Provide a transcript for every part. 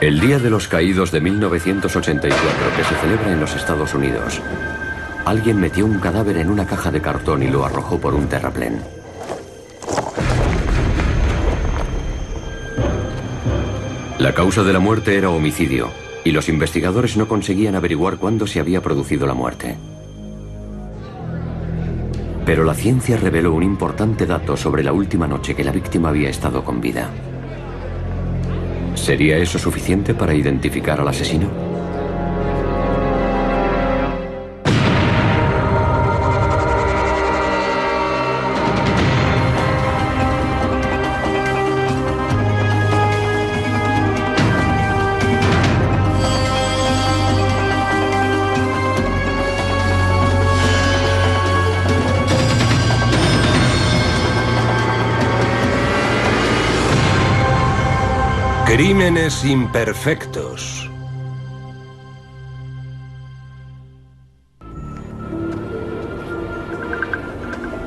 El Día de los Caídos de 1984, que se celebra en los Estados Unidos. Alguien metió un cadáver en una caja de cartón y lo arrojó por un terraplén. La causa de la muerte era homicidio, y los investigadores no conseguían averiguar cuándo se había producido la muerte. Pero la ciencia reveló un importante dato sobre la última noche que la víctima había estado con vida. ¿Sería eso suficiente para identificar al asesino? Crímenes imperfectos.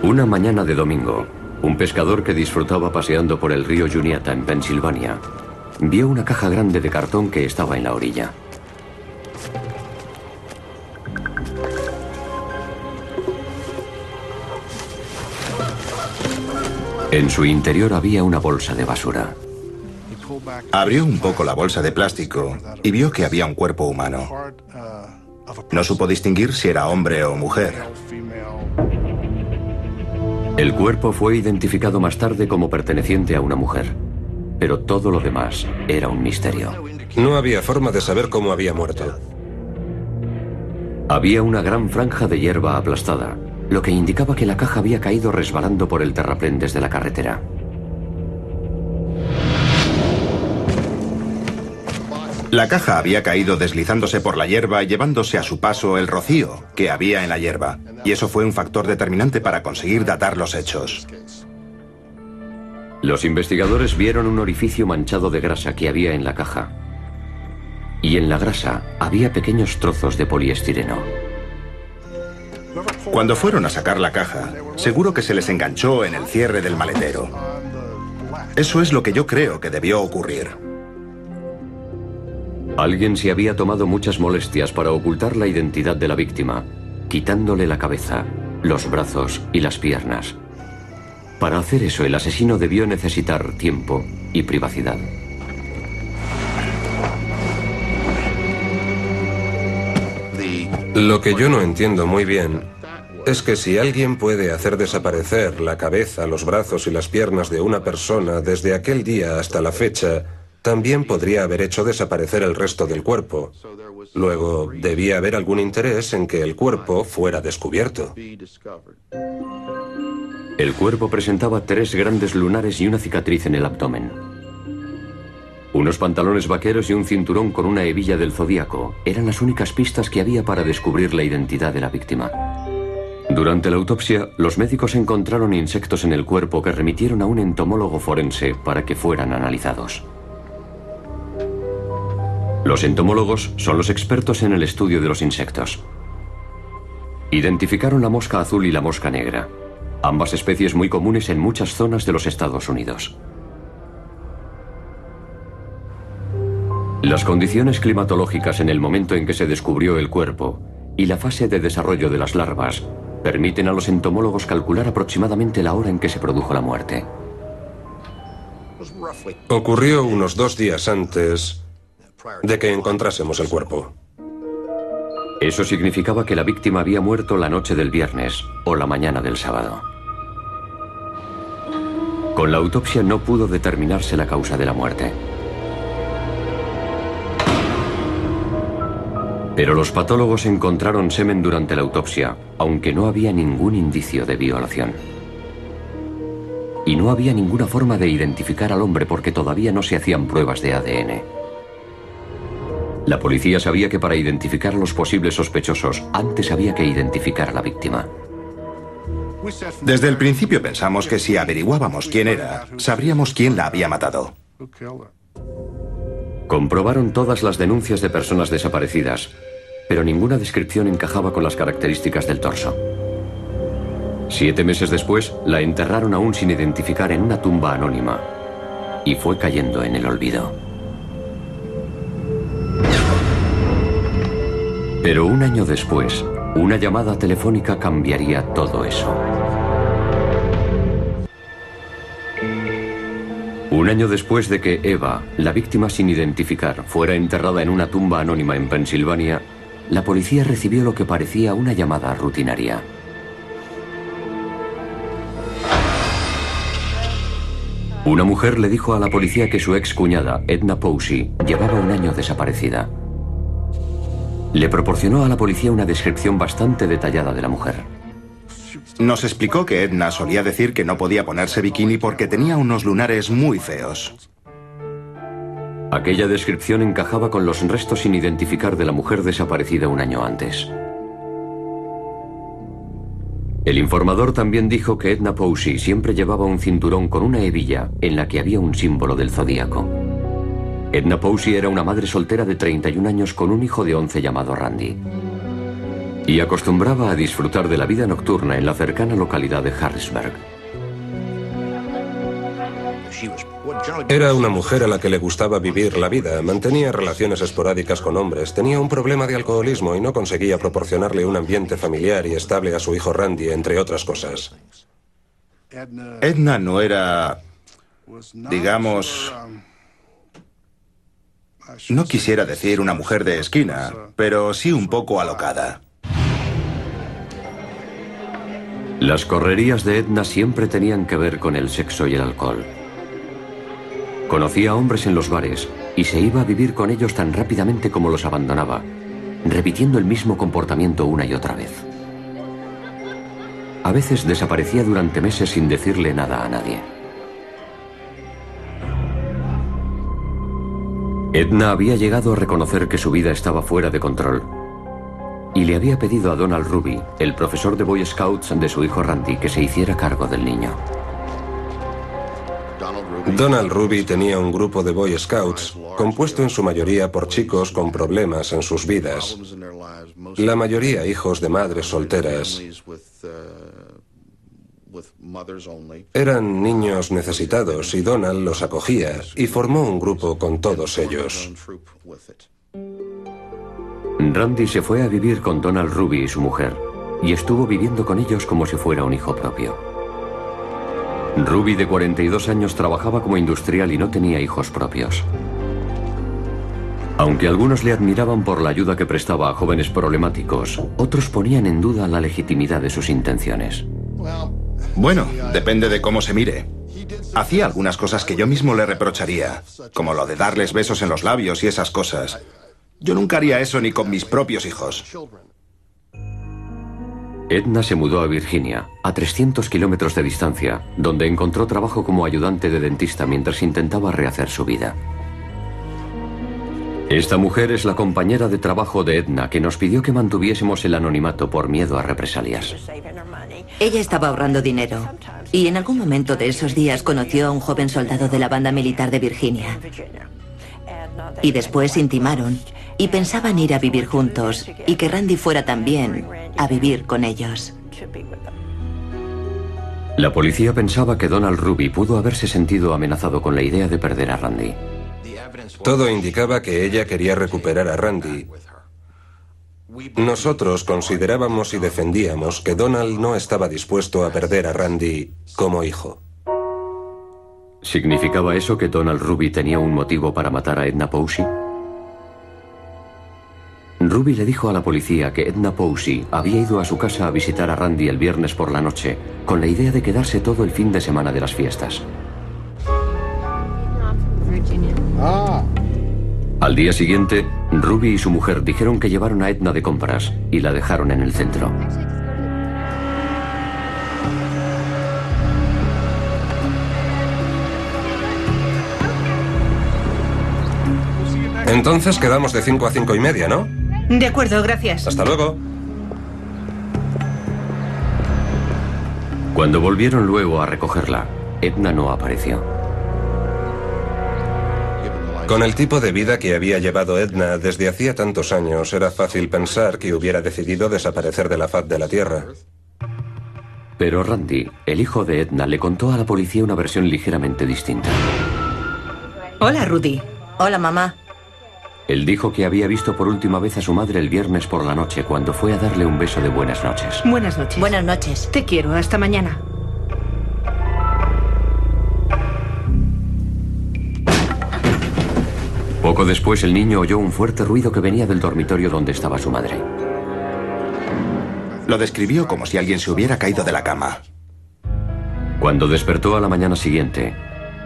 Una mañana de domingo, un pescador que disfrutaba paseando por el río Juniata en Pensilvania vio una caja grande de cartón que estaba en la orilla. En su interior había una bolsa de basura. Abrió un poco la bolsa de plástico y vio que había un cuerpo humano. No supo distinguir si era hombre o mujer. El cuerpo fue identificado más tarde como perteneciente a una mujer, pero todo lo demás era un misterio. No había forma de saber cómo había muerto. Había una gran franja de hierba aplastada, lo que indicaba que la caja había caído resbalando por el terraplén desde la carretera. La caja había caído deslizándose por la hierba, llevándose a su paso el rocío que había en la hierba, y eso fue un factor determinante para conseguir datar los hechos. Los investigadores vieron un orificio manchado de grasa que había en la caja. Y en la grasa había pequeños trozos de poliestireno. Cuando fueron a sacar la caja, seguro que se les enganchó en el cierre del maletero. Eso es lo que yo creo que debió ocurrir. Alguien se había tomado muchas molestias para ocultar la identidad de la víctima, quitándole la cabeza, los brazos y las piernas. Para hacer eso, el asesino debió necesitar tiempo y privacidad. Lo que yo no entiendo muy bien es que si alguien puede hacer desaparecer la cabeza, los brazos y las piernas de una persona desde aquel día hasta la fecha, también podría haber hecho desaparecer el resto del cuerpo. Luego, debía haber algún interés en que el cuerpo fuera descubierto. El cuerpo presentaba tres grandes lunares y una cicatriz en el abdomen. Unos pantalones vaqueros y un cinturón con una hebilla del zodíaco eran las únicas pistas que había para descubrir la identidad de la víctima. Durante la autopsia, los médicos encontraron insectos en el cuerpo que remitieron a un entomólogo forense para que fueran analizados. Los entomólogos son los expertos en el estudio de los insectos. Identificaron la mosca azul y la mosca negra, ambas especies muy comunes en muchas zonas de los Estados Unidos. Las condiciones climatológicas en el momento en que se descubrió el cuerpo y la fase de desarrollo de las larvas permiten a los entomólogos calcular aproximadamente la hora en que se produjo la muerte. Ocurrió unos dos días antes de que encontrásemos el cuerpo. Eso significaba que la víctima había muerto la noche del viernes o la mañana del sábado. Con la autopsia no pudo determinarse la causa de la muerte. Pero los patólogos encontraron semen durante la autopsia, aunque no había ningún indicio de violación. Y no había ninguna forma de identificar al hombre porque todavía no se hacían pruebas de ADN. La policía sabía que para identificar a los posibles sospechosos, antes había que identificar a la víctima. Desde el principio pensamos que si averiguábamos quién era, sabríamos quién la había matado. Comprobaron todas las denuncias de personas desaparecidas, pero ninguna descripción encajaba con las características del torso. Siete meses después, la enterraron aún sin identificar en una tumba anónima y fue cayendo en el olvido. Pero un año después, una llamada telefónica cambiaría todo eso. Un año después de que Eva, la víctima sin identificar, fuera enterrada en una tumba anónima en Pensilvania, la policía recibió lo que parecía una llamada rutinaria. Una mujer le dijo a la policía que su ex cuñada, Edna Posey, llevaba un año desaparecida. Le proporcionó a la policía una descripción bastante detallada de la mujer. Nos explicó que Edna solía decir que no podía ponerse bikini porque tenía unos lunares muy feos. Aquella descripción encajaba con los restos sin identificar de la mujer desaparecida un año antes. El informador también dijo que Edna Posey siempre llevaba un cinturón con una hebilla en la que había un símbolo del zodíaco. Edna Posey era una madre soltera de 31 años con un hijo de 11 llamado Randy. Y acostumbraba a disfrutar de la vida nocturna en la cercana localidad de Harrisburg. Era una mujer a la que le gustaba vivir la vida, mantenía relaciones esporádicas con hombres, tenía un problema de alcoholismo y no conseguía proporcionarle un ambiente familiar y estable a su hijo Randy, entre otras cosas. Edna no era, digamos, no quisiera decir una mujer de esquina, pero sí un poco alocada. Las correrías de Edna siempre tenían que ver con el sexo y el alcohol. Conocía a hombres en los bares y se iba a vivir con ellos tan rápidamente como los abandonaba, repitiendo el mismo comportamiento una y otra vez. A veces desaparecía durante meses sin decirle nada a nadie. Edna había llegado a reconocer que su vida estaba fuera de control y le había pedido a Donald Ruby, el profesor de Boy Scouts de su hijo Randy, que se hiciera cargo del niño. Donald Ruby tenía un grupo de Boy Scouts compuesto en su mayoría por chicos con problemas en sus vidas. La mayoría hijos de madres solteras. Eran niños necesitados y Donald los acogía y formó un grupo con todos ellos. Randy se fue a vivir con Donald Ruby y su mujer y estuvo viviendo con ellos como si fuera un hijo propio. Ruby, de 42 años, trabajaba como industrial y no tenía hijos propios. Aunque algunos le admiraban por la ayuda que prestaba a jóvenes problemáticos, otros ponían en duda la legitimidad de sus intenciones. Bueno, depende de cómo se mire. Hacía algunas cosas que yo mismo le reprocharía, como lo de darles besos en los labios y esas cosas. Yo nunca haría eso ni con mis propios hijos. Edna se mudó a Virginia, a 300 kilómetros de distancia, donde encontró trabajo como ayudante de dentista mientras intentaba rehacer su vida. Esta mujer es la compañera de trabajo de Edna que nos pidió que mantuviésemos el anonimato por miedo a represalias. Ella estaba ahorrando dinero y en algún momento de esos días conoció a un joven soldado de la banda militar de Virginia. Y después intimaron y pensaban ir a vivir juntos y que Randy fuera también a vivir con ellos. La policía pensaba que Donald Ruby pudo haberse sentido amenazado con la idea de perder a Randy. Todo indicaba que ella quería recuperar a Randy. Nosotros considerábamos y defendíamos que Donald no estaba dispuesto a perder a Randy como hijo. ¿Significaba eso que Donald Ruby tenía un motivo para matar a Edna Posey? Ruby le dijo a la policía que Edna Posey había ido a su casa a visitar a Randy el viernes por la noche, con la idea de quedarse todo el fin de semana de las fiestas. Al día siguiente, Ruby y su mujer dijeron que llevaron a Edna de compras y la dejaron en el centro. Entonces quedamos de 5 a 5 y media, ¿no? De acuerdo, gracias. Hasta luego. Cuando volvieron luego a recogerla, Edna no apareció. Con el tipo de vida que había llevado Edna desde hacía tantos años, era fácil pensar que hubiera decidido desaparecer de la faz de la Tierra. Pero Randy, el hijo de Edna, le contó a la policía una versión ligeramente distinta. Hola, Rudy. Hola, mamá. Él dijo que había visto por última vez a su madre el viernes por la noche cuando fue a darle un beso de buenas noches. Buenas noches. Buenas noches. Te quiero. Hasta mañana. Poco después el niño oyó un fuerte ruido que venía del dormitorio donde estaba su madre. Lo describió como si alguien se hubiera caído de la cama. Cuando despertó a la mañana siguiente,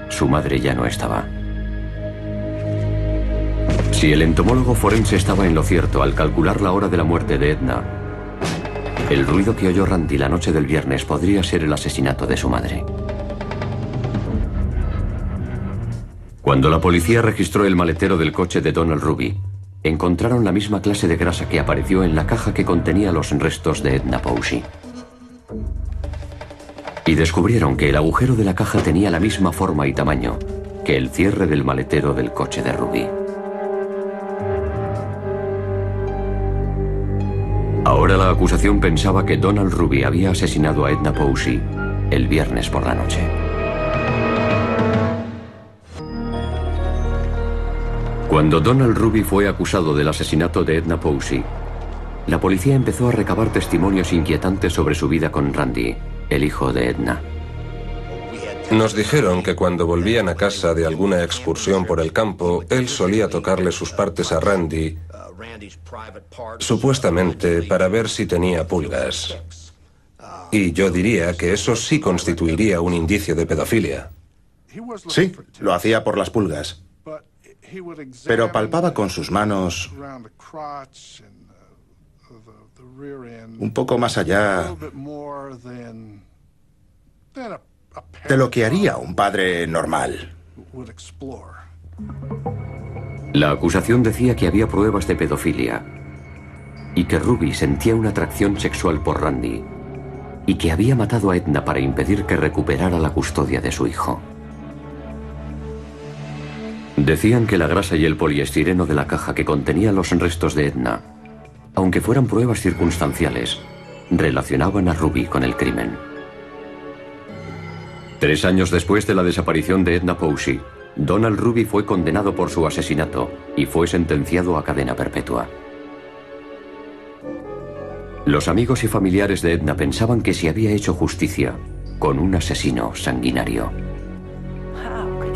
su madre ya no estaba. Si el entomólogo forense estaba en lo cierto al calcular la hora de la muerte de Edna, el ruido que oyó Randy la noche del viernes podría ser el asesinato de su madre. Cuando la policía registró el maletero del coche de Donald Ruby, encontraron la misma clase de grasa que apareció en la caja que contenía los restos de Edna Posey. Y descubrieron que el agujero de la caja tenía la misma forma y tamaño que el cierre del maletero del coche de Ruby. Ahora la acusación pensaba que Donald Ruby había asesinado a Edna Posey el viernes por la noche. Cuando Donald Ruby fue acusado del asesinato de Edna Posey, la policía empezó a recabar testimonios inquietantes sobre su vida con Randy, el hijo de Edna. Nos dijeron que cuando volvían a casa de alguna excursión por el campo, él solía tocarle sus partes a Randy, supuestamente para ver si tenía pulgas. Y yo diría que eso sí constituiría un indicio de pedofilia. Sí, lo hacía por las pulgas. Pero palpaba con sus manos un poco más allá de lo que haría un padre normal. La acusación decía que había pruebas de pedofilia y que Ruby sentía una atracción sexual por Randy y que había matado a Edna para impedir que recuperara la custodia de su hijo. Decían que la grasa y el poliestireno de la caja que contenía los restos de Edna, aunque fueran pruebas circunstanciales, relacionaban a Ruby con el crimen. Tres años después de la desaparición de Edna Posey, Donald Ruby fue condenado por su asesinato y fue sentenciado a cadena perpetua. Los amigos y familiares de Edna pensaban que se había hecho justicia con un asesino sanguinario.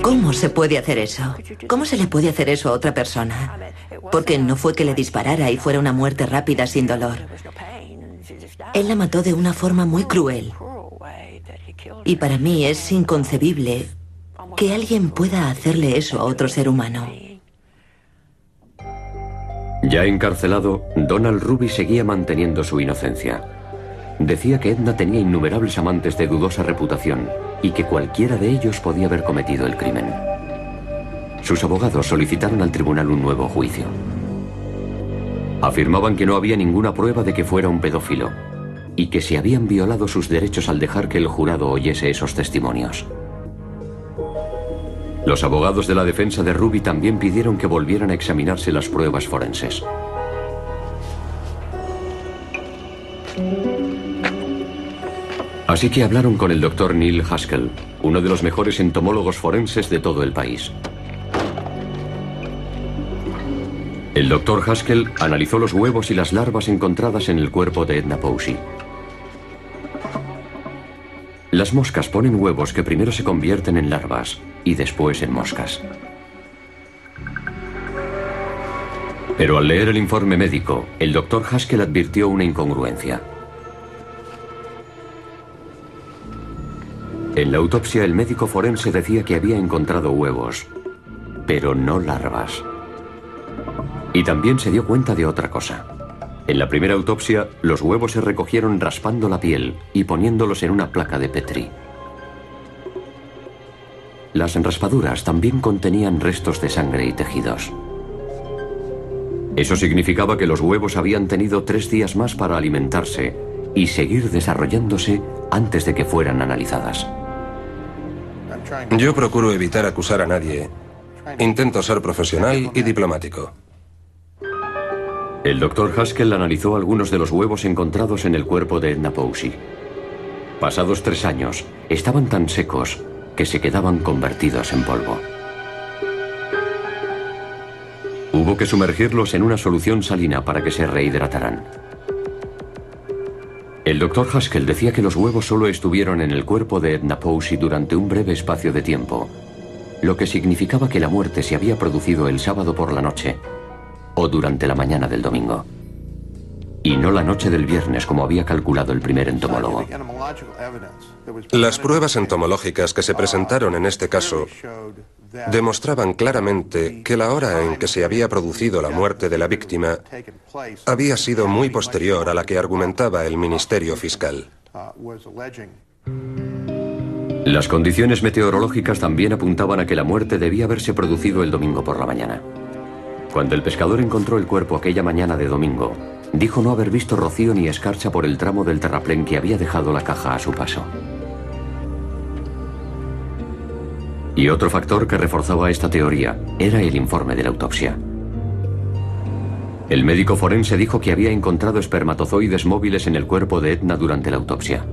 ¿Cómo se puede hacer eso? ¿Cómo se le puede hacer eso a otra persona? Porque no fue que le disparara y fuera una muerte rápida sin dolor. Él la mató de una forma muy cruel. Y para mí es inconcebible que alguien pueda hacerle eso a otro ser humano. Ya encarcelado, Donald Ruby seguía manteniendo su inocencia. Decía que Edna tenía innumerables amantes de dudosa reputación y que cualquiera de ellos podía haber cometido el crimen. Sus abogados solicitaron al tribunal un nuevo juicio. Afirmaban que no había ninguna prueba de que fuera un pedófilo y que se habían violado sus derechos al dejar que el jurado oyese esos testimonios. Los abogados de la defensa de Ruby también pidieron que volvieran a examinarse las pruebas forenses. Así que hablaron con el doctor Neil Haskell, uno de los mejores entomólogos forenses de todo el país. El doctor Haskell analizó los huevos y las larvas encontradas en el cuerpo de Edna Posey. Las moscas ponen huevos que primero se convierten en larvas y después en moscas. Pero al leer el informe médico, el doctor Haskell advirtió una incongruencia. En la autopsia el médico forense decía que había encontrado huevos, pero no larvas. Y también se dio cuenta de otra cosa. En la primera autopsia, los huevos se recogieron raspando la piel y poniéndolos en una placa de Petri. Las raspaduras también contenían restos de sangre y tejidos. Eso significaba que los huevos habían tenido tres días más para alimentarse y seguir desarrollándose antes de que fueran analizadas. Yo procuro evitar acusar a nadie. Intento ser profesional y diplomático. El doctor Haskell analizó algunos de los huevos encontrados en el cuerpo de Edna Posey. Pasados tres años, estaban tan secos que se quedaban convertidos en polvo. Hubo que sumergirlos en una solución salina para que se rehidrataran. El doctor Haskell decía que los huevos solo estuvieron en el cuerpo de Edna Posey durante un breve espacio de tiempo, lo que significaba que la muerte se había producido el sábado por la noche o durante la mañana del domingo. Y no la noche del viernes como había calculado el primer entomólogo. Las pruebas entomológicas que se presentaron en este caso demostraban claramente que la hora en que se había producido la muerte de la víctima había sido muy posterior a la que argumentaba el Ministerio Fiscal. Las condiciones meteorológicas también apuntaban a que la muerte debía haberse producido el domingo por la mañana. Cuando el pescador encontró el cuerpo aquella mañana de domingo, dijo no haber visto rocío ni escarcha por el tramo del terraplén que había dejado la caja a su paso. Y otro factor que reforzaba esta teoría era el informe de la autopsia. El médico forense dijo que había encontrado espermatozoides móviles en el cuerpo de Edna durante la autopsia.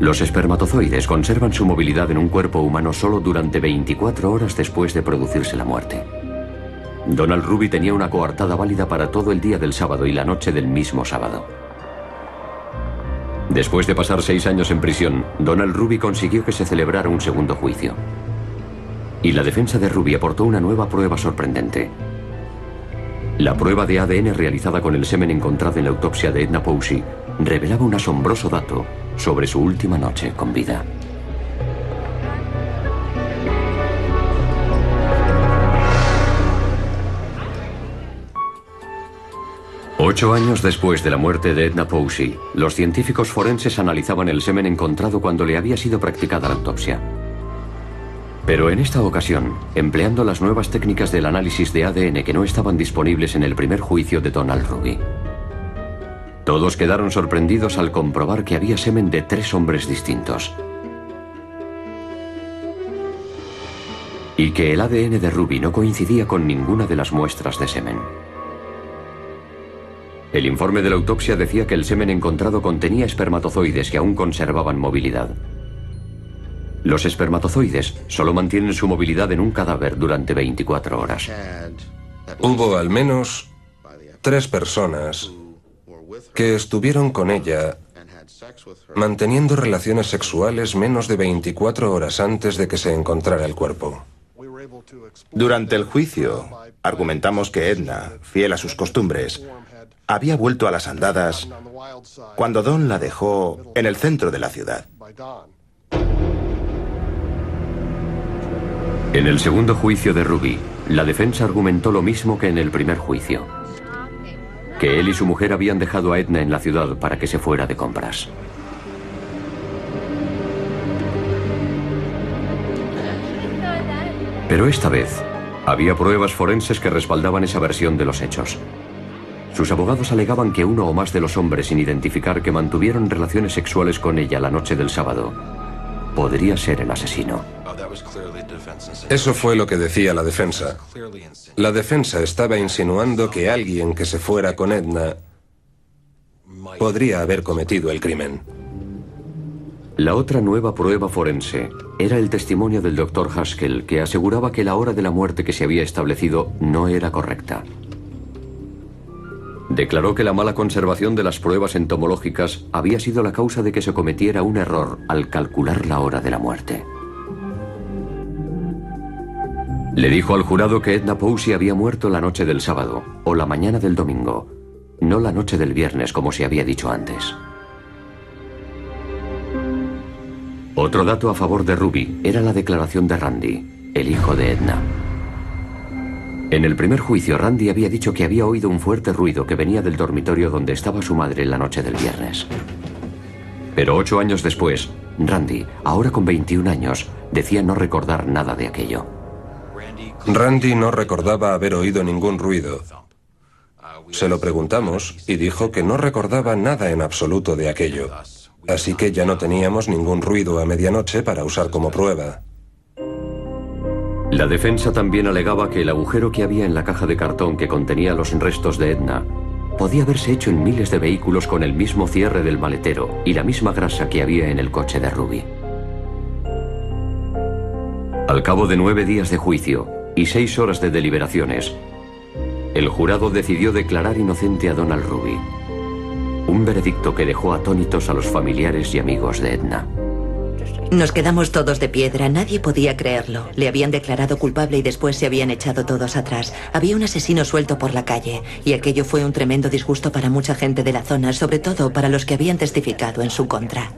Los espermatozoides conservan su movilidad en un cuerpo humano solo durante 24 horas después de producirse la muerte. Donald Ruby tenía una coartada válida para todo el día del sábado y la noche del mismo sábado. Después de pasar seis años en prisión, Donald Ruby consiguió que se celebrara un segundo juicio. Y la defensa de Ruby aportó una nueva prueba sorprendente. La prueba de ADN realizada con el semen encontrado en la autopsia de Edna Posey revelaba un asombroso dato sobre su última noche con vida. Ocho años después de la muerte de Edna Posey, los científicos forenses analizaban el semen encontrado cuando le había sido practicada la autopsia. Pero en esta ocasión, empleando las nuevas técnicas del análisis de ADN que no estaban disponibles en el primer juicio de Donald Ruby. Todos quedaron sorprendidos al comprobar que había semen de tres hombres distintos. Y que el ADN de Ruby no coincidía con ninguna de las muestras de semen. El informe de la autopsia decía que el semen encontrado contenía espermatozoides que aún conservaban movilidad. Los espermatozoides solo mantienen su movilidad en un cadáver durante 24 horas. Hubo al menos tres personas que estuvieron con ella manteniendo relaciones sexuales menos de 24 horas antes de que se encontrara el cuerpo. Durante el juicio, argumentamos que Edna, fiel a sus costumbres, había vuelto a las andadas cuando Don la dejó en el centro de la ciudad. En el segundo juicio de Ruby, la defensa argumentó lo mismo que en el primer juicio. Que él y su mujer habían dejado a Edna en la ciudad para que se fuera de compras. Pero esta vez, había pruebas forenses que respaldaban esa versión de los hechos. Sus abogados alegaban que uno o más de los hombres sin identificar que mantuvieron relaciones sexuales con ella la noche del sábado podría ser el asesino. Eso fue lo que decía la defensa. La defensa estaba insinuando que alguien que se fuera con Edna podría haber cometido el crimen. La otra nueva prueba forense era el testimonio del doctor Haskell, que aseguraba que la hora de la muerte que se había establecido no era correcta. Declaró que la mala conservación de las pruebas entomológicas había sido la causa de que se cometiera un error al calcular la hora de la muerte. Le dijo al jurado que Edna Posey había muerto la noche del sábado o la mañana del domingo, no la noche del viernes como se había dicho antes. Otro dato a favor de Ruby era la declaración de Randy, el hijo de Edna. En el primer juicio, Randy había dicho que había oído un fuerte ruido que venía del dormitorio donde estaba su madre la noche del viernes. Pero ocho años después, Randy, ahora con 21 años, decía no recordar nada de aquello. Randy no recordaba haber oído ningún ruido. Se lo preguntamos y dijo que no recordaba nada en absoluto de aquello. Así que ya no teníamos ningún ruido a medianoche para usar como prueba. La defensa también alegaba que el agujero que había en la caja de cartón que contenía los restos de Edna podía haberse hecho en miles de vehículos con el mismo cierre del maletero y la misma grasa que había en el coche de Ruby. Al cabo de nueve días de juicio, y seis horas de deliberaciones, el jurado decidió declarar inocente a Donald Ruby. Un veredicto que dejó atónitos a los familiares y amigos de Edna. Nos quedamos todos de piedra, nadie podía creerlo. Le habían declarado culpable y después se habían echado todos atrás. Había un asesino suelto por la calle y aquello fue un tremendo disgusto para mucha gente de la zona, sobre todo para los que habían testificado en su contra.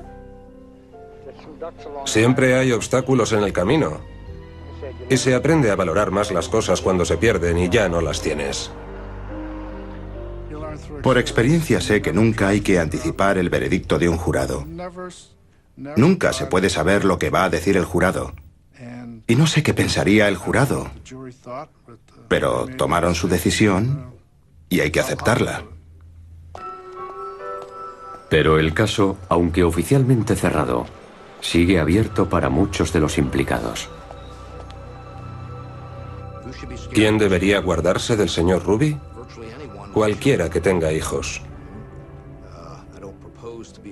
Siempre hay obstáculos en el camino. Y se aprende a valorar más las cosas cuando se pierden y ya no las tienes. Por experiencia sé que nunca hay que anticipar el veredicto de un jurado. Nunca se puede saber lo que va a decir el jurado. Y no sé qué pensaría el jurado. Pero tomaron su decisión y hay que aceptarla. Pero el caso, aunque oficialmente cerrado, sigue abierto para muchos de los implicados. ¿Quién debería guardarse del señor Ruby? Cualquiera que tenga hijos.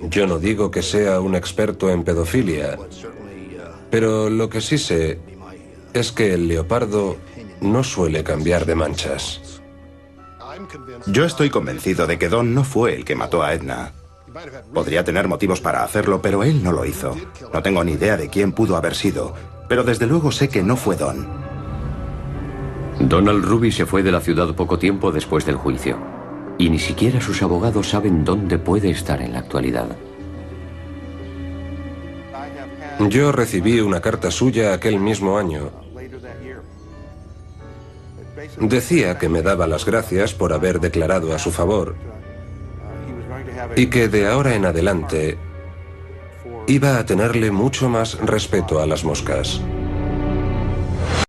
Yo no digo que sea un experto en pedofilia, pero lo que sí sé es que el leopardo no suele cambiar de manchas. Yo estoy convencido de que Don no fue el que mató a Edna. Podría tener motivos para hacerlo, pero él no lo hizo. No tengo ni idea de quién pudo haber sido, pero desde luego sé que no fue Don. Donald Ruby se fue de la ciudad poco tiempo después del juicio y ni siquiera sus abogados saben dónde puede estar en la actualidad. Yo recibí una carta suya aquel mismo año. Decía que me daba las gracias por haber declarado a su favor y que de ahora en adelante iba a tenerle mucho más respeto a las moscas.